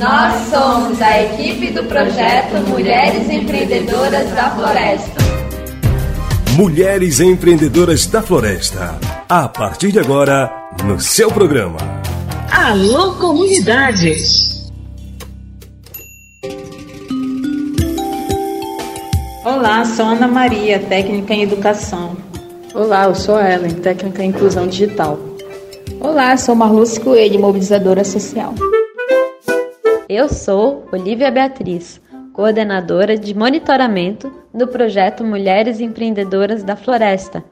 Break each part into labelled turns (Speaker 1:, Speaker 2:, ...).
Speaker 1: Nós somos a equipe do projeto Mulheres Empreendedoras da Floresta.
Speaker 2: Mulheres Empreendedoras da Floresta. A partir de agora, no seu programa.
Speaker 3: Alô, comunidade!
Speaker 4: Olá, sou Ana Maria, técnica em educação.
Speaker 5: Olá, eu sou a Ellen, técnica em inclusão digital.
Speaker 6: Olá, sou Marluce Coelho, mobilizadora social.
Speaker 7: Eu sou Olivia Beatriz, coordenadora de monitoramento do projeto Mulheres Empreendedoras da Floresta.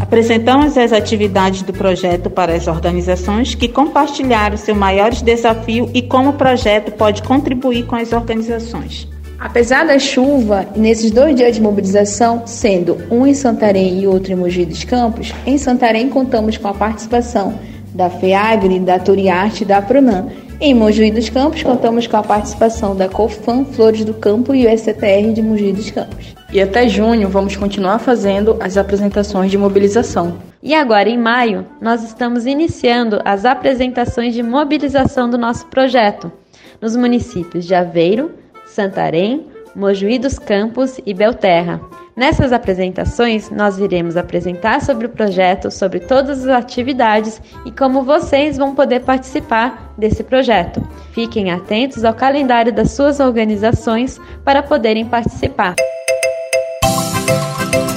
Speaker 4: Apresentamos as atividades do projeto para as organizações que compartilharam seu maiores desafio e como o projeto pode contribuir com as organizações.
Speaker 6: Apesar da chuva, nesses dois dias de mobilização, sendo um em Santarém e outro em Mogi dos Campos, em Santarém contamos com a participação da FEAGRE, da Turiarte e da Pronan. Em Mogi dos Campos, contamos com a participação da COFAM, Flores do Campo e o STR de Mogi dos Campos.
Speaker 5: E até junho vamos continuar fazendo as apresentações de mobilização.
Speaker 7: E agora, em maio, nós estamos iniciando as apresentações de mobilização do nosso projeto nos municípios de Aveiro, Santarém, Mojuí dos Campos e Belterra. Nessas apresentações, nós iremos apresentar sobre o projeto, sobre todas as atividades e como vocês vão poder participar desse projeto. Fiquem atentos ao calendário das suas organizações para poderem participar.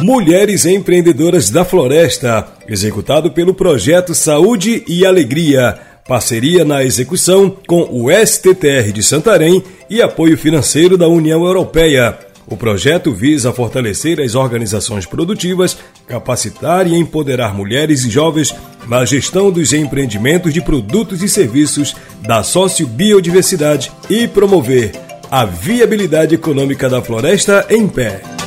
Speaker 2: Mulheres Empreendedoras da Floresta, executado pelo projeto Saúde e Alegria parceria na execução com o STTR de Santarém e apoio financeiro da União Europeia. O projeto visa fortalecer as organizações produtivas, capacitar e empoderar mulheres e jovens na gestão dos empreendimentos de produtos e serviços da sociobiodiversidade e promover a viabilidade econômica da floresta em pé.